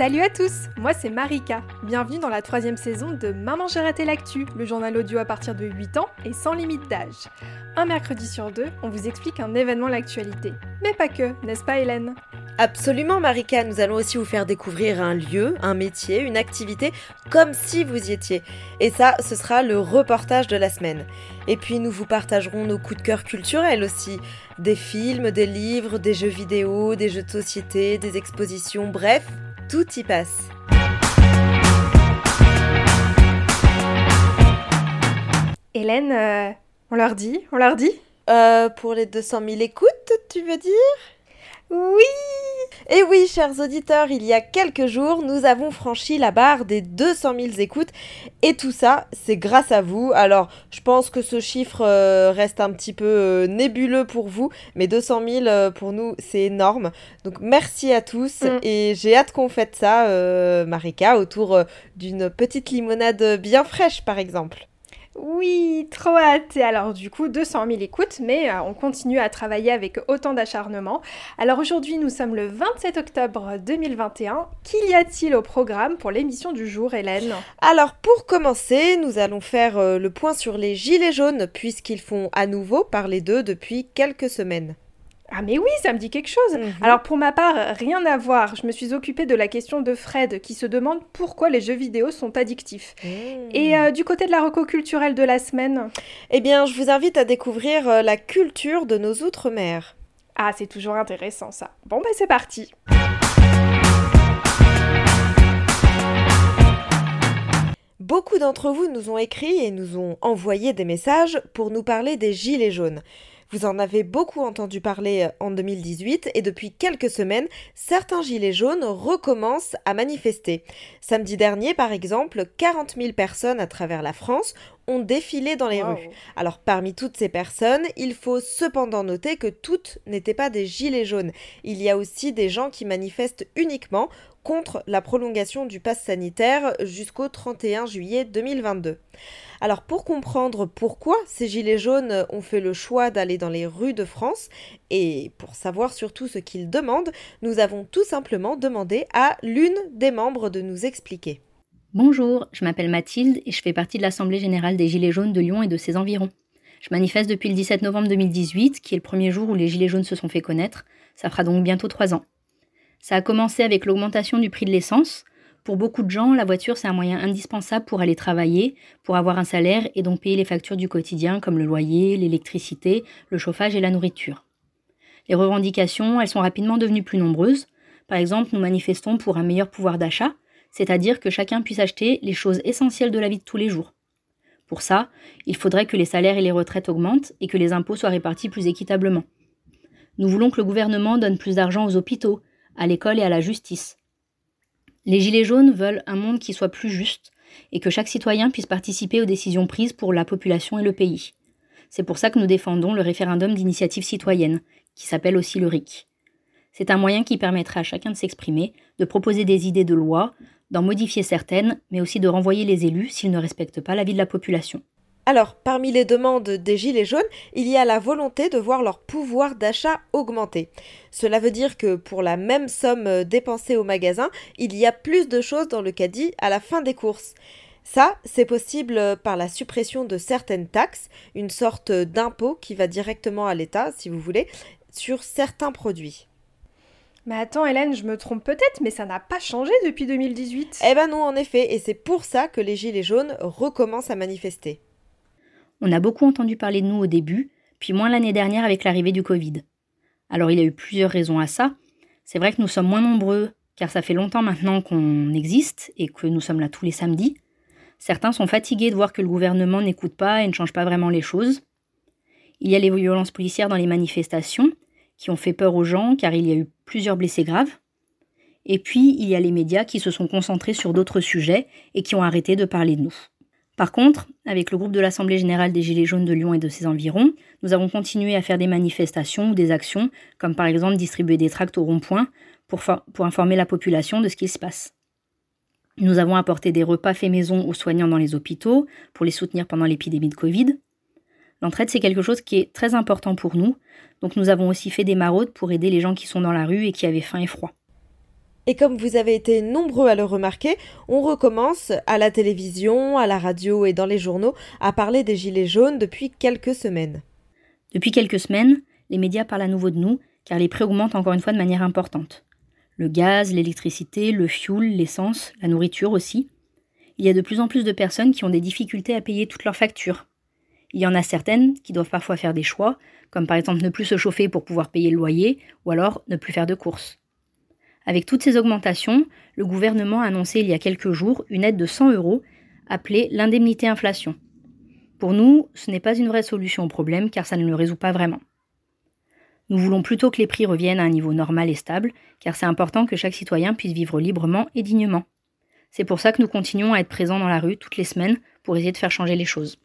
Salut à tous, moi c'est Marika. Bienvenue dans la troisième saison de Maman j'ai l'actu, le journal audio à partir de 8 ans et sans limite d'âge. Un mercredi sur deux, on vous explique un événement l'actualité. Mais pas que, n'est-ce pas Hélène? Absolument Marika, nous allons aussi vous faire découvrir un lieu, un métier, une activité comme si vous y étiez. Et ça, ce sera le reportage de la semaine. Et puis nous vous partagerons nos coups de cœur culturels aussi. Des films, des livres, des jeux vidéo, des jeux de société, des expositions, bref, tout y passe. Hélène, euh, on leur dit On leur dit? Euh, pour les 200 000 écoutes, tu veux dire? Oui Et oui, chers auditeurs, il y a quelques jours, nous avons franchi la barre des 200 000 écoutes. Et tout ça, c'est grâce à vous. Alors, je pense que ce chiffre euh, reste un petit peu euh, nébuleux pour vous, mais 200 000 euh, pour nous, c'est énorme. Donc, merci à tous. Mm. Et j'ai hâte qu'on fête ça, Marika, autour d'une petite limonade bien fraîche, par exemple. Oui, trop hâte Et alors du coup, 200 000 écoutes, mais euh, on continue à travailler avec autant d'acharnement. Alors aujourd'hui, nous sommes le 27 octobre 2021. Qu'y a-t-il au programme pour l'émission du jour, Hélène? Alors pour commencer, nous allons faire euh, le point sur les gilets jaunes puisqu'ils font à nouveau parler d'eux depuis quelques semaines. Ah mais oui, ça me dit quelque chose Mhm. Alors pour ma part, rien à voir. Je me suis occupée de la question de Fred qui se demande pourquoi les jeux vidéo sont addictifs. Et euh, du côté de la reco culturelle de la semaine Eh bien, je vous invite à découvrir euh, la culture de nos outre-mer. Ah, c'est toujours intéressant ça. Bon bah c'est parti Beaucoup d'entre vous nous ont écrit et nous ont envoyé des messages pour nous parler des gilets jaunes. Vous en avez beaucoup entendu parler euh, en 2018 et depuis quelques semaines, certains gilets jaunes recommencent à manifester. Samedi dernier, par exemple, 40 000 personnes à travers la France ont défilé dans les Wow. rues. Alors parmi toutes ces personnes, il faut cependant noter que toutes n'étaient pas des gilets jaunes. Il y a aussi des gens qui manifestent uniquement contre la prolongation du pass sanitaire jusqu'au 31 juillet 2022. Alors pour comprendre pourquoi ces gilets jaunes ont fait le choix d'aller dans les rues de France et pour savoir surtout ce qu'ils demandent, nous avons tout simplement demandé à l'une des membres de nous expliquer. Bonjour, je m'appelle Mathilde et je fais partie de l'Assemblée générale des Gilets jaunes de Lyon et de ses environs. Je manifeste depuis le 17 novembre 2018, qui est le premier jour où les Gilets jaunes se sont fait connaître. Ça fera donc bientôt trois ans. Ça a commencé avec l'augmentation du prix de l'essence. Pour beaucoup de gens, la voiture, c'est un moyen indispensable pour aller travailler, pour avoir un salaire et donc payer les factures du quotidien comme le loyer, l'électricité, le chauffage et la nourriture. Les revendications, elles sont rapidement devenues plus nombreuses. Par exemple, nous manifestons pour un meilleur pouvoir d'achat, c'est-à-dire que chacun puisse acheter les choses essentielles de la vie de tous les jours. Pour ça, il faudrait que les salaires et les retraites augmentent et que les impôts soient répartis plus équitablement. Nous voulons que le gouvernement donne plus d'argent aux hôpitaux, à l'école et à la justice. Les Gilets jaunes veulent un monde qui soit plus juste et que chaque citoyen puisse participer aux décisions prises pour la population et le pays. C'est pour ça que nous défendons le référendum d'initiative citoyenne, qui s'appelle aussi le RIC. C'est un moyen qui permettrait à chacun de s'exprimer, de proposer des idées de loi, d'en modifier certaines, mais aussi de renvoyer les élus s'ils ne respectent pas l'avis de la population. Alors, parmi les demandes des Gilets jaunes, il y a la volonté de voir leur pouvoir d'achat augmenter. Cela veut dire que pour la même somme euh, dépensée au magasin, il y a plus de choses dans le caddie à la fin des courses. Ça, c'est possible euh, par la suppression de certaines taxes, une sorte d'impôt qui va directement à l'État, si vous voulez, sur certains produits. Mais attends Hélène, je me trompe peut-être, mais ça n'a pas changé depuis 2018 Eh ben non, en effet, et c'est pour ça que les Gilets jaunes recommencent à manifester. On a beaucoup entendu parler de nous au début, puis moins l'année dernière avec l'arrivée du Covid. Alors il y a eu plusieurs raisons à ça. C'est vrai que nous sommes moins nombreux, car ça fait longtemps maintenant qu'on existe et que nous sommes là tous les samedis. Certains sont fatigués de voir que le gouvernement n'écoute pas et ne change pas vraiment les choses. Il y a les violences policières dans les manifestations, qui ont fait peur aux gens car il y a eu plusieurs blessés graves. Et puis, il y a les médias qui se sont concentrés sur d'autres sujets et qui ont arrêté de parler de nous. Par contre, avec le groupe de l'Assemblée générale des Gilets jaunes de Lyon et de ses environs, nous avons continué à faire des manifestations ou des actions, comme par exemple distribuer des tracts au rond-point pour, informer la population de ce qu'il se passe. Nous avons apporté des repas faits maison aux soignants dans les hôpitaux pour les soutenir pendant l'épidémie de Covid. L'entraide, c'est quelque chose qui est très important pour nous, donc nous avons aussi fait des maraudes pour aider les gens qui sont dans la rue et qui avaient faim et froid. Et comme vous avez été nombreux à le remarquer, on recommence à la télévision, à la radio et dans les journaux à parler des Gilets jaunes depuis quelques semaines. Depuis quelques semaines, les médias parlent à nouveau de nous, car les prix augmentent encore une fois de manière importante. Le gaz, l'électricité, le fioul, l'essence, la nourriture aussi. Il y a de plus en plus de personnes qui ont des difficultés à payer toutes leurs factures. Il y en a certaines qui doivent parfois faire des choix, comme par exemple ne plus se chauffer pour pouvoir payer le loyer, ou alors ne plus faire de courses. Avec toutes ces augmentations, le gouvernement a annoncé il y a quelques jours une aide de 100 euros appelée l'indemnité inflation. Pour nous, ce n'est pas une vraie solution au problème car ça ne le résout pas vraiment. Nous voulons plutôt que les prix reviennent à un niveau normal et stable, car c'est important que chaque citoyen puisse vivre librement et dignement. C'est pour ça que nous continuons à être présents dans la rue toutes les semaines pour essayer de faire changer les choses.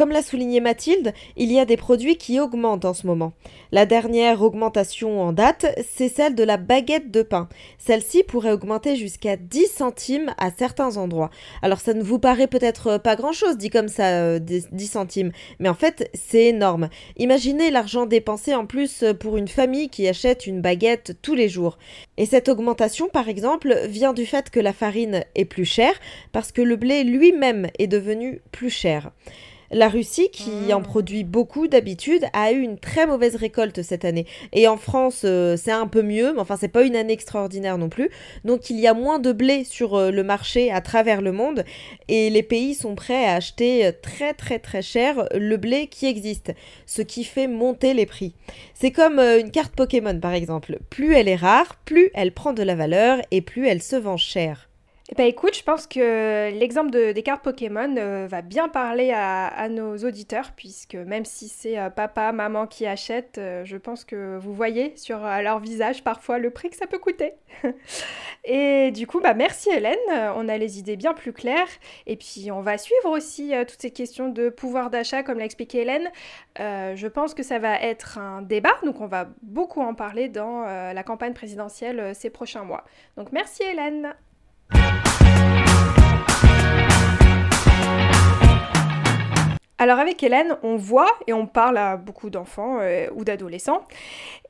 Comme l'a souligné Mathilde, il y a des produits qui augmentent en ce moment. La dernière augmentation en date, c'est celle de la baguette de pain. Celle-ci pourrait augmenter jusqu'à 10 centimes à certains endroits. Alors ça ne vous paraît peut-être pas grand-chose dit comme ça, 10 euh, centimes, mais en fait c'est énorme. Imaginez l'argent dépensé en plus pour une famille qui achète une baguette tous les jours. Et cette augmentation, par exemple, vient du fait que la farine est plus chère parce que le blé lui-même est devenu plus cher. La Russie, qui ah. en produit beaucoup d'habitude, a eu une très mauvaise récolte cette année. Et en France, euh, c'est un peu mieux, mais enfin, c'est pas une année extraordinaire non plus. Donc, il y a moins de blé sur euh, le marché à travers le monde. Et les pays sont prêts à acheter euh, très, très, très cher le blé qui existe. Ce qui fait monter les prix. C'est comme une carte Pokémon, par exemple. Plus elle est rare, plus elle prend de la valeur et plus elle se vend cher. Eh ben écoute, je pense que l'exemple de, des cartes Pokémon euh, va bien parler à, nos auditeurs, puisque même si c'est euh, papa, maman qui achètent, euh, je pense que vous voyez sur leur visage parfois le prix que ça peut coûter. et du coup, bah merci Hélène, on a les idées bien plus claires, et puis on va suivre aussi toutes ces questions de pouvoir d'achat, comme l'a expliqué Hélène. je pense que ça va être un débat, donc on va beaucoup en parler dans la campagne présidentielle ces prochains mois. Donc merci Hélène. Alors avec Hélène, on voit et on parle à beaucoup d'enfants euh, ou d'adolescents.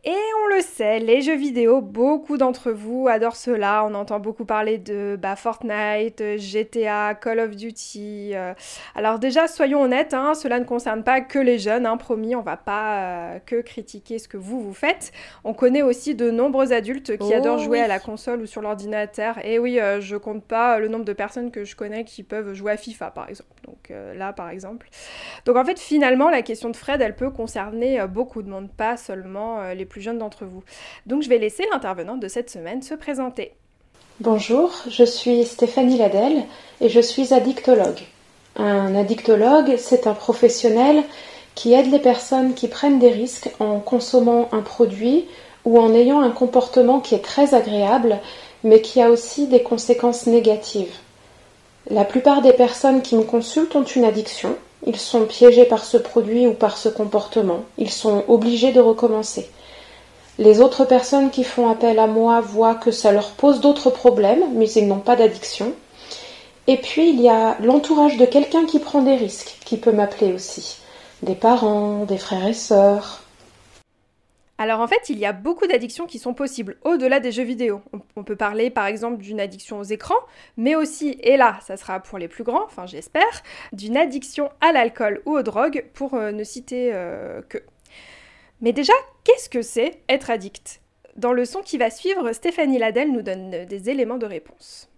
Et on le sait, les jeux vidéo, beaucoup d'entre vous adorent cela. On entend beaucoup parler de bah, Fortnite, GTA, Call of Duty. Euh. Alors déjà, soyons honnêtes, hein, cela ne concerne pas que les jeunes, hein, promis, on va pas euh, que critiquer ce que vous, vous faites. On connaît aussi de nombreux adultes qui adorent oh jouer à la console ou sur l'ordinateur. Et oui, euh, je compte pas le nombre de personnes que je connais qui peuvent jouer à FIFA, par exemple. Donc là, par exemple. Donc en fait, finalement, la question de Fred, elle peut concerner beaucoup de monde, pas seulement les plus jeunes d'entre vous. Donc je vais laisser l'intervenante de cette semaine se présenter. Bonjour, je suis Stéphanie Ladel et je suis addictologue. Un addictologue, c'est un professionnel qui aide les personnes qui prennent des risques en consommant un produit ou en ayant un comportement qui est très agréable mais qui a aussi des conséquences négatives. La plupart des personnes qui me consultent ont une addiction, ils sont piégés par ce produit ou par ce comportement, ils sont obligés de recommencer. Les autres personnes qui font appel à moi voient que ça leur pose d'autres problèmes, mais ils n'ont pas d'addiction. Et puis il y a l'entourage de quelqu'un qui prend des risques, qui peut m'appeler aussi. Des parents, des frères et sœurs. Alors en fait, il y a beaucoup d'addictions qui sont possibles au-delà des jeux vidéo. On peut parler par exemple d'une addiction aux écrans, mais aussi, et là, ça sera pour les plus grands, enfin j'espère, d'une addiction à l'alcool ou aux drogues, pour euh, ne citer euh, que. Mais déjà, qu'est-ce que c'est être addict? Dans le son qui va suivre, Stéphanie Ladel nous donne des éléments de réponse.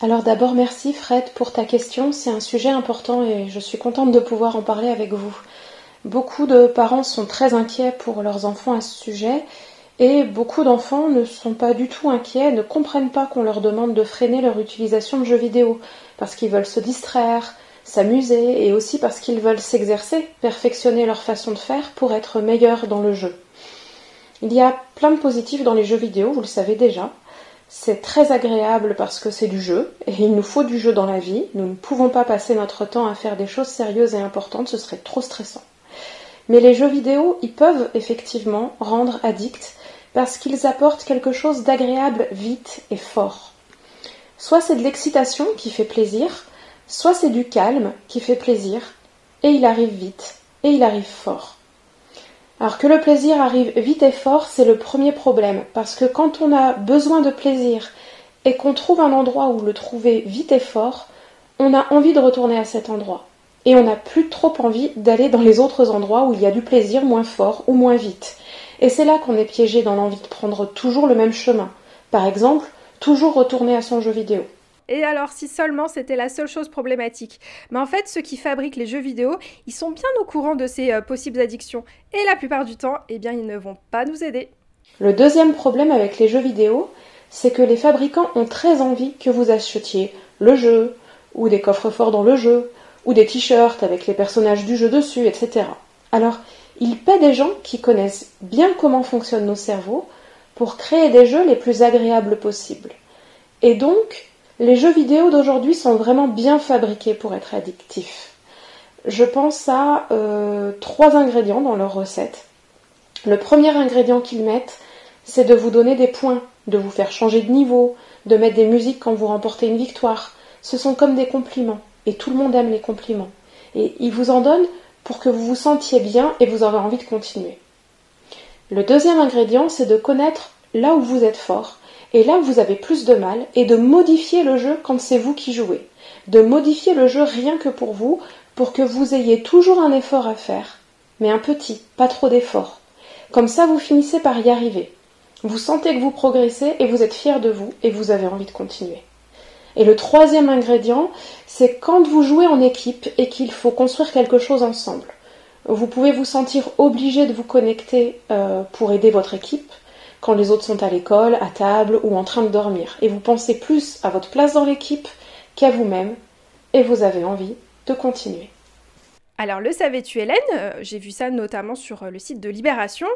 Alors d'abord merci Fred pour ta question, c'est un sujet important et je suis contente de pouvoir en parler avec vous. Beaucoup de parents sont très inquiets pour leurs enfants à ce sujet et beaucoup d'enfants ne sont pas du tout inquiets, ne comprennent pas qu'on leur demande de freiner leur utilisation de jeux vidéo parce qu'ils veulent se distraire, s'amuser et aussi parce qu'ils veulent s'exercer, perfectionner leur façon de faire pour être meilleurs dans le jeu. Il y a plein de positifs dans les jeux vidéo, vous le savez déjà. C'est très agréable parce que c'est du jeu, et il nous faut du jeu dans la vie. Nous ne pouvons pas passer notre temps à faire des choses sérieuses et importantes, ce serait trop stressant. Mais les jeux vidéo, ils peuvent effectivement rendre addicts parce qu'ils apportent quelque chose d'agréable vite et fort. Soit c'est de l'excitation qui fait plaisir, Soit c'est du calme qui fait plaisir, et il arrive vite, et il arrive fort. Alors que le plaisir arrive vite et fort, c'est le premier problème, parce que quand on a besoin de plaisir et qu'on trouve un endroit où le trouver vite et fort, on a envie de retourner à cet endroit. Et on n'a plus trop envie d'aller dans les autres endroits où il y a du plaisir moins fort ou moins vite. Et c'est là qu'on est piégé dans l'envie de prendre toujours le même chemin. Par exemple, toujours retourner à son jeu vidéo. Et alors, si seulement c'était la seule chose problématique. Mais en fait, ceux qui fabriquent les jeux vidéo, ils sont bien au courant de ces euh, possibles addictions. Et la plupart du temps, eh bien, ils ne vont pas nous aider. Le deuxième problème avec les jeux vidéo, c'est que les fabricants ont très envie que vous achetiez le jeu, ou des coffres forts dans le jeu, ou des t-shirts avec les personnages du jeu dessus, etc. Alors, ils paient des gens qui connaissent bien comment fonctionnent nos cerveaux pour créer des jeux les plus agréables possibles. Et donc, les jeux vidéo d'aujourd'hui sont vraiment bien fabriqués pour être addictifs. Je pense à euh, trois ingrédients dans leur recette. Le premier ingrédient qu'ils mettent, c'est de vous donner des points, de vous faire changer de niveau, de mettre des musiques quand vous remportez une victoire. Ce sont comme des compliments, et tout le monde aime les compliments. Et ils vous en donnent pour que vous vous sentiez bien et vous aurez envie de continuer. Le deuxième ingrédient, c'est de connaître là où vous êtes fort et là où vous avez plus de mal, et de modifier le jeu quand c'est vous qui jouez. De modifier le jeu rien que pour vous, pour que vous ayez toujours un effort à faire, mais un petit, pas trop d'effort. Comme ça, vous finissez par y arriver. Vous sentez que vous progressez et vous êtes fier de vous et vous avez envie de continuer. Et le troisième ingrédient, c'est quand vous jouez en équipe et qu'il faut construire quelque chose ensemble. Vous pouvez vous sentir obligé de vous connecter euh, pour aider votre équipe, quand les autres sont à l'école, à table ou en train de dormir. Et vous pensez plus à votre place dans l'équipe qu'à vous-même et vous avez envie de continuer. Alors le savais-tu Hélène? Euh, J'ai vu ça notamment sur euh, le site de Libération.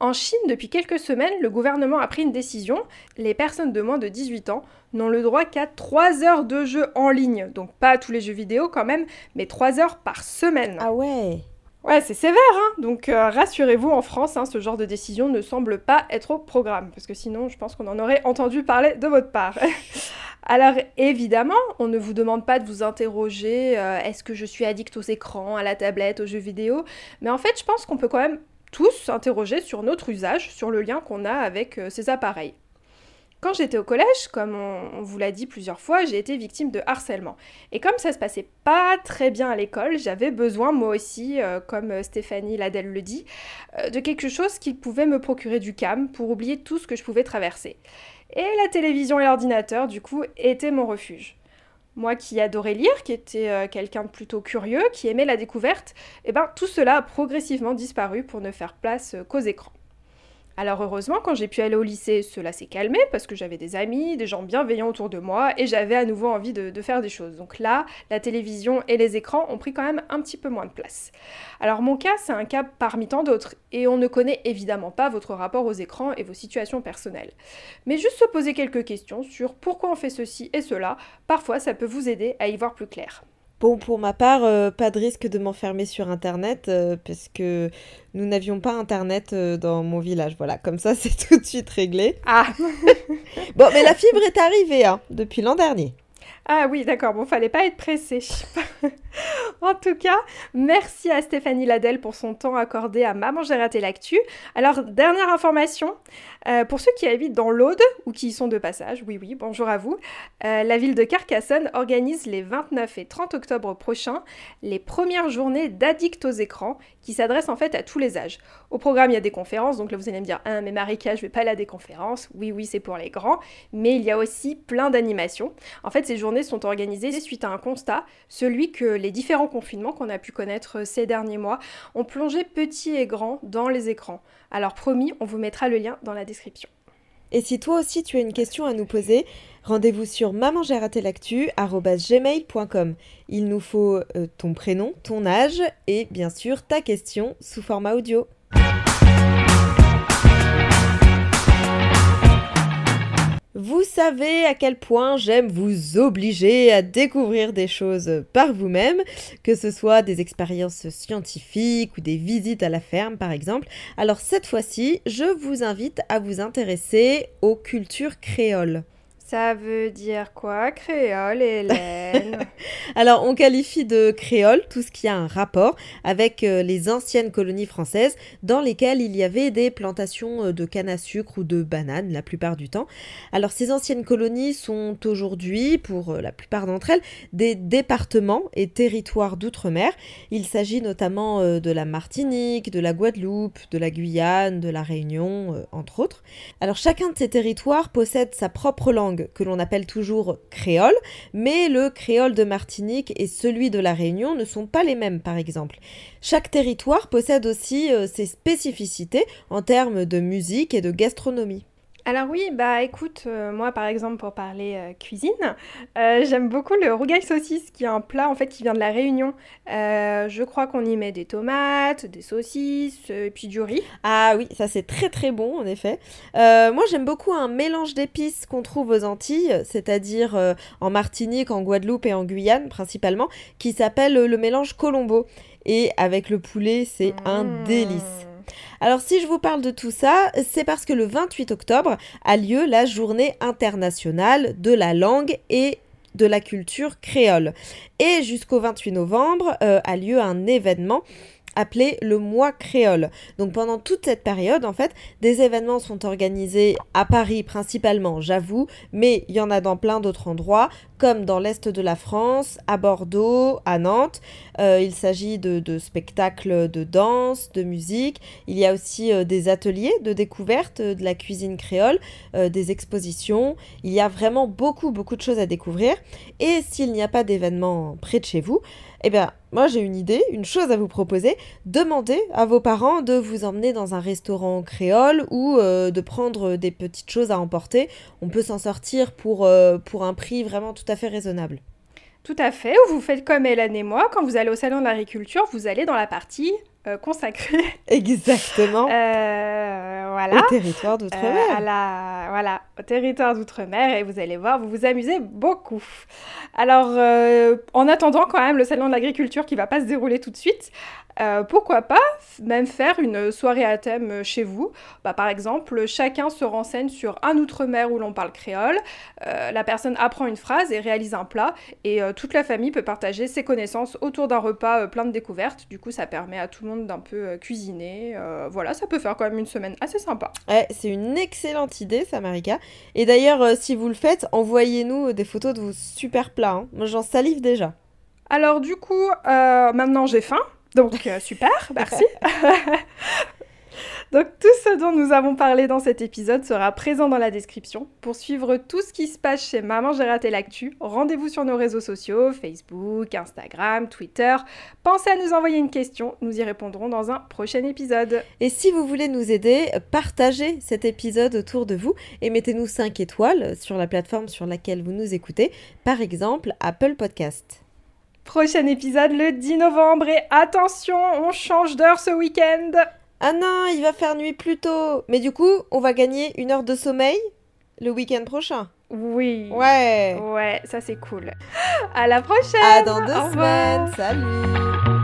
En Chine, depuis quelques semaines, le gouvernement a pris une décision. Les personnes de moins de 18 ans n'ont le droit qu'à 3 heures de jeu en ligne. Donc pas tous les jeux vidéo quand même, mais 3 heures par semaine. Ah ouais Ouais, c'est sévère, hein Donc euh, rassurez-vous, en France, hein, ce genre de décision ne semble pas être au programme, parce que sinon, je pense qu'on en aurait entendu parler de votre part. Alors évidemment, on ne vous demande pas de vous interroger euh, est-ce que je suis addict aux écrans, à la tablette, aux jeux vidéo, mais en fait, je pense qu'on peut quand même tous s'interroger sur notre usage, sur le lien qu'on a avec euh, ces appareils. Quand j'étais au collège, comme on, vous l'a dit plusieurs fois, j'ai été victime de harcèlement. Et comme ça se passait pas très bien à l'école, j'avais besoin moi aussi, euh, comme euh, Stéphanie Ladelle le dit, euh, de quelque chose qui pouvait me procurer du calme pour oublier tout ce que je pouvais traverser. Et la télévision et l'ordinateur, du coup, étaient mon refuge. Moi qui adorais lire, qui était quelqu'un de plutôt curieux, qui aimait la découverte, eh ben tout cela a progressivement disparu pour ne faire place qu'aux écrans. Alors heureusement, quand j'ai pu aller au lycée, cela s'est calmé parce que j'avais des amis, des gens bienveillants autour de moi et j'avais à nouveau envie de, faire des choses. Donc là, la télévision et les écrans ont pris quand même un petit peu moins de place. Alors mon cas, c'est un cas parmi tant d'autres et on ne connaît évidemment pas votre rapport aux écrans et vos situations personnelles. Mais juste se poser quelques questions sur pourquoi on fait ceci et cela, parfois ça peut vous aider à y voir plus clair. Bon, pour ma part, euh, pas de risque de m'enfermer sur Internet, euh, parce que nous n'avions pas Internet euh, dans mon village. Voilà, comme ça, c'est tout de suite réglé. Ah Bon, mais la fibre est arrivée, hein, depuis l'an dernier. Ah oui, d'accord, bon, fallait pas être pressé. en tout cas, merci à Stéphanie Ladelle pour son temps accordé à Maman j'ai raté l'actu. Alors, dernière information, euh, pour ceux qui habitent dans l'Aude ou qui y sont de passage, oui oui, bonjour à vous, euh, la ville de Carcassonne organise les 29 et 30 octobre prochains les premières journées d'addicts aux écrans qui s'adressent en fait à tous les âges. Au programme, il y a des conférences, donc là vous allez me dire, ah mais Marika, je vais pas aller à des conférences. Oui oui, c'est pour les grands, mais il y a aussi plein d'animations. En fait, ces journées sont organisées suite à un constat, celui que les différents confinements qu'on a pu connaître ces derniers mois ont plongé petits et grands dans les écrans. Alors promis, on vous mettra le lien dans la description. Et si toi aussi tu as une question à nous poser, rendez-vous sur mamangératelactu.com. Il nous faut euh, ton prénom, ton âge et bien sûr ta question sous format audio. Savez à quel point j'aime vous obliger à découvrir des choses par vous-même, que ce soit des expériences scientifiques ou des visites à la ferme par exemple. Alors cette fois-ci, je vous invite à vous intéresser aux cultures créoles. Ça veut dire quoi, créole, Hélène? Alors, on qualifie de créole tout ce qui a un rapport avec euh, les anciennes colonies françaises dans lesquelles il y avait des plantations euh, de canne à sucre ou de bananes la plupart du temps. Alors, ces anciennes colonies sont aujourd'hui, pour euh, la plupart d'entre elles, des départements et territoires d'outre-mer. Il s'agit notamment de la Martinique, de la Guadeloupe, de la Guyane, de la Réunion, entre autres. Alors, chacun de ces territoires possède sa propre langue que l'on appelle toujours créole, mais le créole de Martinique et celui de la Réunion ne sont pas les mêmes par exemple. Chaque territoire possède aussi euh, ses spécificités en termes de musique et de gastronomie. Alors oui, bah écoute, euh, moi par exemple pour parler euh, cuisine, euh, j'aime beaucoup le rougail saucisse qui est un plat en fait qui vient de la Réunion. je crois qu'on y met des tomates, des saucisses et puis du riz. Ah oui, ça c'est très très bon en effet. moi j'aime beaucoup un mélange d'épices qu'on trouve aux Antilles, c'est-à-dire en Martinique, en Guadeloupe et en Guyane principalement, qui s'appelle le mélange Colombo. Et avec le poulet, c'est un mmh. délice. Alors si je vous parle de tout ça, c'est parce que le 28 octobre a lieu la journée internationale de la langue et de la culture créole. Et jusqu'au 28 novembre euh, a lieu un événement appelé le mois créole. Donc pendant toute cette période, en fait, des événements sont organisés à Paris principalement, j'avoue, mais il y en a dans plein d'autres endroits, comme dans l'Est de la France, à Bordeaux, à Nantes. Euh, il s'agit de, spectacles de danse, de musique. Il y a aussi euh, des ateliers de découverte de la cuisine créole, euh, des expositions. Il y a vraiment beaucoup, beaucoup de choses à découvrir. Et s'il n'y a pas d'événement près de chez vous, eh bien, moi j'ai une idée, une chose à vous proposer. Demandez à vos parents de vous emmener dans un restaurant créole ou euh, de prendre des petites choses à emporter. On peut s'en sortir pour, euh, pour un prix vraiment tout à fait raisonnable. Tout à fait. Ou vous faites comme Hélène et moi, quand vous allez au salon de l'agriculture, vous allez dans la partie euh, consacrée. Exactement. Voilà. Au territoire d'outre-mer. la... Voilà, au territoire d'outre-mer. Et vous allez voir, vous vous amusez beaucoup. Alors, euh, en attendant quand même le salon de l'agriculture qui va pas se dérouler tout de suite, euh, pourquoi pas même faire une soirée à thème chez vous bah, Par exemple, chacun se renseigne sur un outre-mer où l'on parle créole, euh, la personne apprend une phrase et réalise un plat, et toute la famille peut partager ses connaissances autour d'un repas plein de découvertes. Du coup, ça permet à tout le monde d'un peu cuisiner. voilà, ça peut faire quand même une semaine assez sympa. Ouais, c'est une excellente idée, ça, Marika. Et d'ailleurs, si vous le faites, envoyez-nous des photos de vos super plats Hein. Moi, j'en salive déjà. Alors, du coup, euh, maintenant j'ai faim. Donc, euh, super, merci. Donc tout ce dont nous avons parlé dans cet épisode sera présent dans la description. Pour suivre tout ce qui se passe chez Maman j'ai raté l'actu, rendez-vous sur nos réseaux sociaux, Facebook, Instagram, Twitter. Pensez à nous envoyer une question, nous y répondrons dans un prochain épisode. Et si vous voulez nous aider, partagez cet épisode autour de vous et mettez-nous 5 étoiles sur la plateforme sur laquelle vous nous écoutez, par exemple Apple Podcast. Prochain épisode le 10 novembre et attention, on change d'heure ce week-end. Ah non, il va faire nuit plus tôt. Mais du coup, on va gagner une heure de sommeil le week-end prochain. Oui. Ouais. Ouais, ça c'est cool. À la prochaine. À dans deux semaines. Salut.